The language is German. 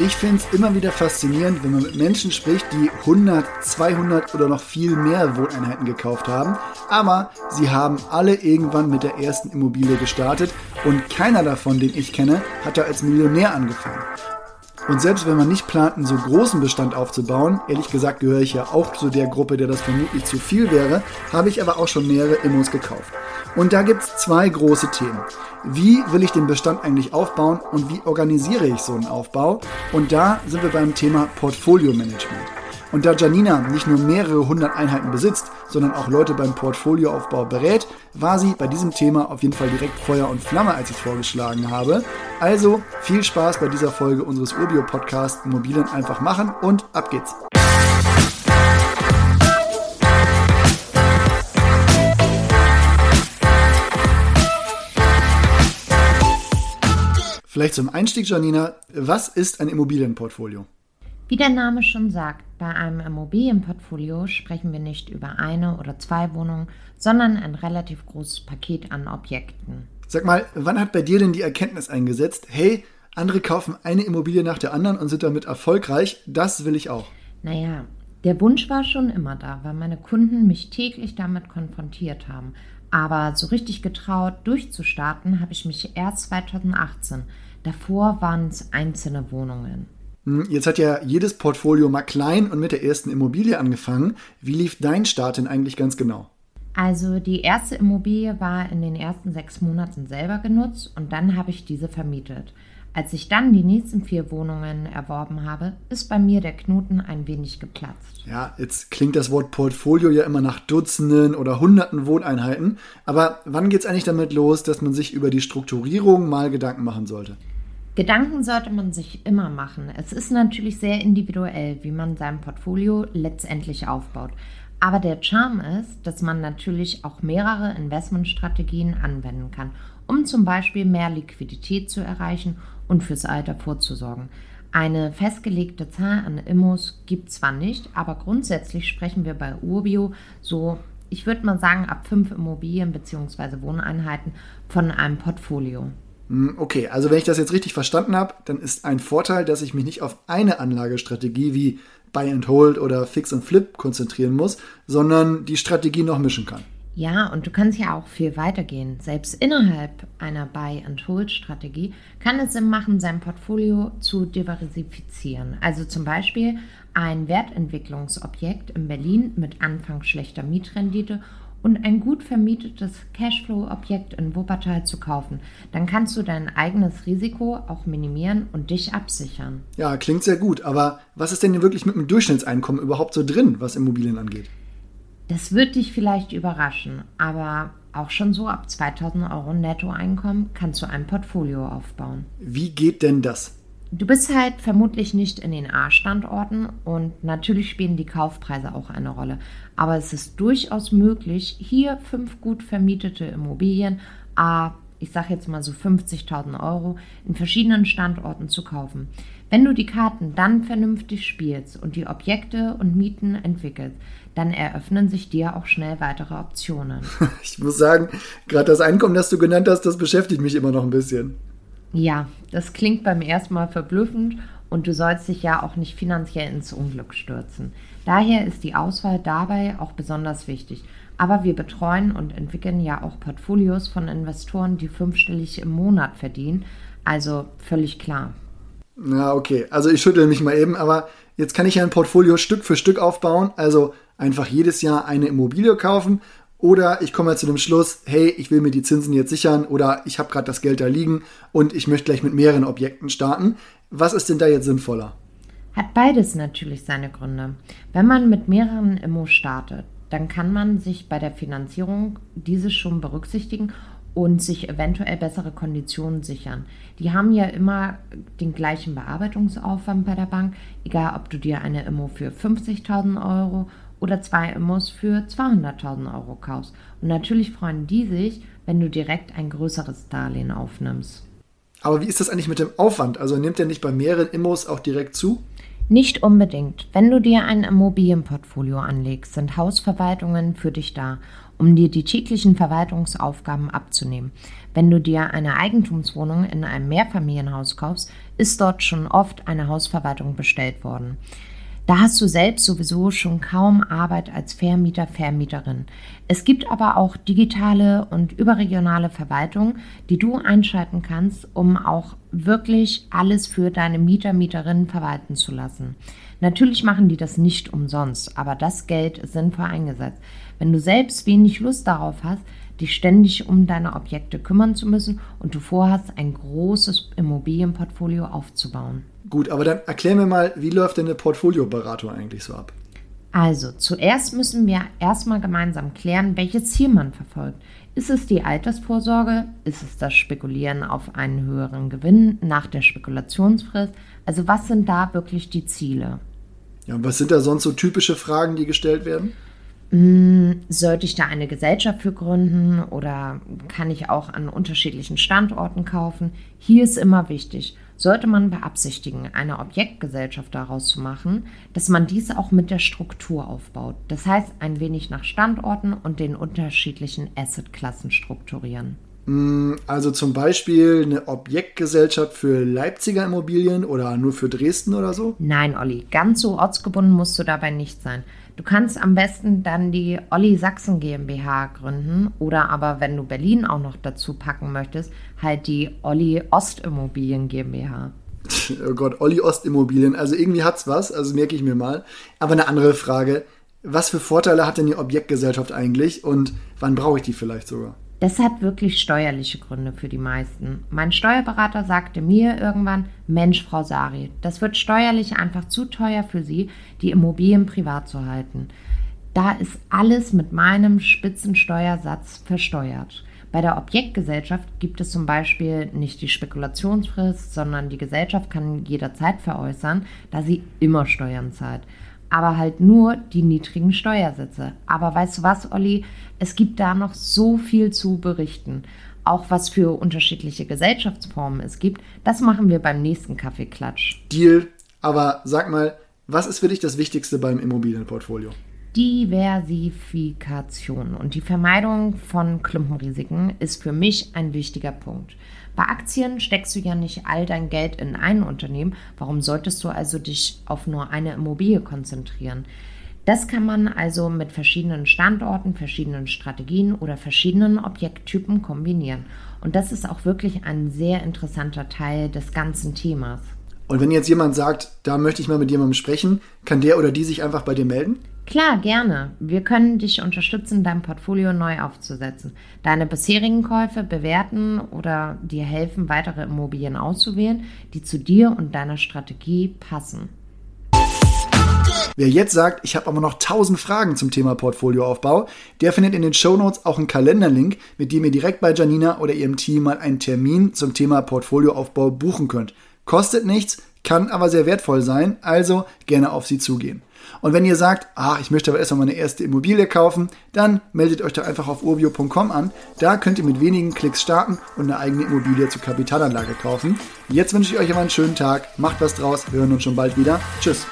Ich finde es immer wieder faszinierend, wenn man mit Menschen spricht, die 100, 200 oder noch viel mehr Wohneinheiten gekauft haben. Aber sie haben alle irgendwann mit der ersten Immobilie gestartet und keiner davon, den ich kenne, hat da als Millionär angefangen. Und selbst wenn man nicht plant, einen so großen Bestand aufzubauen, ehrlich gesagt gehöre ich ja auch zu der Gruppe, der das vermutlich zu viel wäre, habe ich aber auch schon mehrere Immos gekauft. Und da gibt es zwei große Themen. Wie will ich den Bestand eigentlich aufbauen und wie organisiere ich so einen Aufbau? Und da sind wir beim Thema Portfolio Management. Und da Janina nicht nur mehrere hundert Einheiten besitzt, sondern auch Leute beim Portfolioaufbau berät, war sie bei diesem Thema auf jeden Fall direkt Feuer und Flamme, als ich vorgeschlagen habe. Also viel Spaß bei dieser Folge unseres Urbio-Podcasts Immobilien einfach machen und ab geht's. Vielleicht zum Einstieg, Janina, was ist ein Immobilienportfolio? Wie der Name schon sagt, bei einem Immobilienportfolio sprechen wir nicht über eine oder zwei Wohnungen, sondern ein relativ großes Paket an Objekten. Sag mal, wann hat bei dir denn die Erkenntnis eingesetzt, hey, andere kaufen eine Immobilie nach der anderen und sind damit erfolgreich, das will ich auch? Naja, der Wunsch war schon immer da, weil meine Kunden mich täglich damit konfrontiert haben. Aber so richtig getraut, durchzustarten, habe ich mich erst 2018. Davor waren es einzelne Wohnungen. Hm, jetzt hat ja jedes Portfolio mal klein und mit der ersten Immobilie angefangen. Wie lief dein Start denn eigentlich ganz genau? Also die erste Immobilie war in den ersten sechs Monaten selber genutzt und dann habe ich diese vermietet. Als ich dann die nächsten vier Wohnungen erworben habe, ist bei mir der Knoten ein wenig geplatzt. Ja, jetzt klingt das Wort Portfolio ja immer nach Dutzenden oder Hunderten Wohneinheiten. Aber wann geht es eigentlich damit los, dass man sich über die Strukturierung mal Gedanken machen sollte? Gedanken sollte man sich immer machen. Es ist natürlich sehr individuell, wie man sein Portfolio letztendlich aufbaut. Aber der Charme ist, dass man natürlich auch mehrere Investmentstrategien anwenden kann, um zum Beispiel mehr Liquidität zu erreichen und fürs Alter vorzusorgen. Eine festgelegte Zahl an Immos gibt zwar nicht, aber grundsätzlich sprechen wir bei Urbio so, ich würde mal sagen, ab fünf Immobilien bzw. Wohneinheiten von einem Portfolio. Hm, okay, also wenn ich das jetzt richtig verstanden habe, dann ist ein Vorteil, dass ich mich nicht auf eine Anlagestrategie wie Buy and Hold oder Fix and Flip konzentrieren muss, sondern die Strategie noch mischen kann. Ja, und du kannst ja auch viel weitergehen. Selbst innerhalb einer Buy-and-Hold-Strategie kann es Sinn machen, sein Portfolio zu diversifizieren. Also zum Beispiel ein Wertentwicklungsobjekt in Berlin mit anfangs schlechter Mietrendite und ein gut vermietetes Cashflow-Objekt in Wuppertal zu kaufen. Dann kannst du dein eigenes Risiko auch minimieren und dich absichern. Ja, klingt sehr gut. Aber was ist denn wirklich mit dem Durchschnittseinkommen überhaupt so drin, was Immobilien angeht? Das wird dich vielleicht überraschen, aber auch schon so ab 2000 Euro Nettoeinkommen kannst du ein Portfolio aufbauen. Wie geht denn das? Du bist halt vermutlich nicht in den A-Standorten und natürlich spielen die Kaufpreise auch eine Rolle. Aber es ist durchaus möglich, hier fünf gut vermietete Immobilien, A, ich sage jetzt mal so 50.000 Euro, in verschiedenen Standorten zu kaufen. Wenn du die Karten dann vernünftig spielst und die Objekte und Mieten entwickelst, dann eröffnen sich dir auch schnell weitere Optionen. Ich muss sagen, gerade das Einkommen, das du genannt hast, das beschäftigt mich immer noch ein bisschen. Ja, das klingt beim ersten Mal verblüffend und du sollst dich ja auch nicht finanziell ins Unglück stürzen. Daher ist die Auswahl dabei auch besonders wichtig. Aber wir betreuen und entwickeln ja auch Portfolios von Investoren, die fünfstellig im Monat verdienen. Also völlig klar. Na, okay. Also ich schüttel mich mal eben, aber jetzt kann ich ja ein Portfolio Stück für Stück aufbauen. Also einfach jedes Jahr eine Immobilie kaufen oder ich komme zu dem Schluss, hey, ich will mir die Zinsen jetzt sichern oder ich habe gerade das Geld da liegen und ich möchte gleich mit mehreren Objekten starten. Was ist denn da jetzt sinnvoller? Hat beides natürlich seine Gründe. Wenn man mit mehreren Immo startet, dann kann man sich bei der Finanzierung diese schon berücksichtigen und sich eventuell bessere Konditionen sichern. Die haben ja immer den gleichen Bearbeitungsaufwand bei der Bank, egal ob du dir eine Immo für 50.000 Euro oder zwei Immos für 200.000 Euro kaufst. Und natürlich freuen die sich, wenn du direkt ein größeres Darlehen aufnimmst. Aber wie ist das eigentlich mit dem Aufwand? Also nimmt der nicht bei mehreren Immos auch direkt zu? Nicht unbedingt. Wenn du dir ein Immobilienportfolio anlegst, sind Hausverwaltungen für dich da, um dir die täglichen Verwaltungsaufgaben abzunehmen. Wenn du dir eine Eigentumswohnung in einem Mehrfamilienhaus kaufst, ist dort schon oft eine Hausverwaltung bestellt worden. Da hast du selbst sowieso schon kaum Arbeit als Vermieter, Vermieterin. Es gibt aber auch digitale und überregionale Verwaltungen, die du einschalten kannst, um auch wirklich alles für deine Mieter, Mieterinnen verwalten zu lassen. Natürlich machen die das nicht umsonst, aber das Geld ist sinnvoll eingesetzt. Wenn du selbst wenig Lust darauf hast, dich ständig um deine Objekte kümmern zu müssen und du vorhast, ein großes Immobilienportfolio aufzubauen. Gut, aber dann erklär mir mal, wie läuft denn eine Portfolioberatung eigentlich so ab? Also, zuerst müssen wir erstmal gemeinsam klären, welches Ziel man verfolgt. Ist es die Altersvorsorge? Ist es das Spekulieren auf einen höheren Gewinn nach der Spekulationsfrist? Also, was sind da wirklich die Ziele? Ja, und was sind da sonst so typische Fragen, die gestellt werden? Hm, sollte ich da eine Gesellschaft für gründen oder kann ich auch an unterschiedlichen Standorten kaufen? Hier ist immer wichtig, sollte man beabsichtigen, eine Objektgesellschaft daraus zu machen, dass man dies auch mit der Struktur aufbaut. Das heißt, ein wenig nach Standorten und den unterschiedlichen Assetklassen strukturieren. Hm, also zum Beispiel eine Objektgesellschaft für Leipziger Immobilien oder nur für Dresden oder so? Nein, Olli, ganz so ortsgebunden musst du dabei nicht sein. Du kannst am besten dann die Olli Sachsen GmbH gründen oder aber, wenn du Berlin auch noch dazu packen möchtest, halt die Olli Ostimmobilien GmbH. Oh Gott, Olli Ostimmobilien. Also irgendwie hat's was, also merke ich mir mal. Aber eine andere Frage. Was für Vorteile hat denn die Objektgesellschaft eigentlich und wann brauche ich die vielleicht sogar? Das hat wirklich steuerliche Gründe für die meisten. Mein Steuerberater sagte mir irgendwann, Mensch, Frau Sari, das wird steuerlich einfach zu teuer für Sie, die Immobilien privat zu halten. Da ist alles mit meinem Spitzensteuersatz versteuert. Bei der Objektgesellschaft gibt es zum Beispiel nicht die Spekulationsfrist, sondern die Gesellschaft kann jederzeit veräußern, da sie immer Steuern zahlt aber halt nur die niedrigen Steuersätze. Aber weißt du was, Olli? Es gibt da noch so viel zu berichten. Auch was für unterschiedliche Gesellschaftsformen es gibt, das machen wir beim nächsten Kaffeeklatsch. Deal. Aber sag mal, was ist für dich das Wichtigste beim Immobilienportfolio? Diversifikation und die Vermeidung von Klumpenrisiken ist für mich ein wichtiger Punkt. Bei Aktien steckst du ja nicht all dein Geld in ein Unternehmen. Warum solltest du also dich auf nur eine Immobilie konzentrieren? Das kann man also mit verschiedenen Standorten, verschiedenen Strategien oder verschiedenen Objekttypen kombinieren. Und das ist auch wirklich ein sehr interessanter Teil des ganzen Themas. Und wenn jetzt jemand sagt, da möchte ich mal mit jemandem sprechen, kann der oder die sich einfach bei dir melden? Klar, gerne. Wir können dich unterstützen, dein Portfolio neu aufzusetzen, deine bisherigen Käufe bewerten oder dir helfen, weitere Immobilien auszuwählen, die zu dir und deiner Strategie passen. Wer jetzt sagt, ich habe aber noch tausend Fragen zum Thema Portfolioaufbau, der findet in den Shownotes auch einen Kalenderlink, mit dem ihr direkt bei Janina oder ihrem Team mal einen Termin zum Thema Portfolioaufbau buchen könnt. Kostet nichts, kann aber sehr wertvoll sein, also gerne auf sie zugehen. Und wenn ihr sagt, ah, ich möchte aber erstmal meine erste Immobilie kaufen, dann meldet euch doch einfach auf urbio.com an. Da könnt ihr mit wenigen Klicks starten und eine eigene Immobilie zur Kapitalanlage kaufen. Jetzt wünsche ich euch aber einen schönen Tag, macht was draus, wir hören uns schon bald wieder. Tschüss.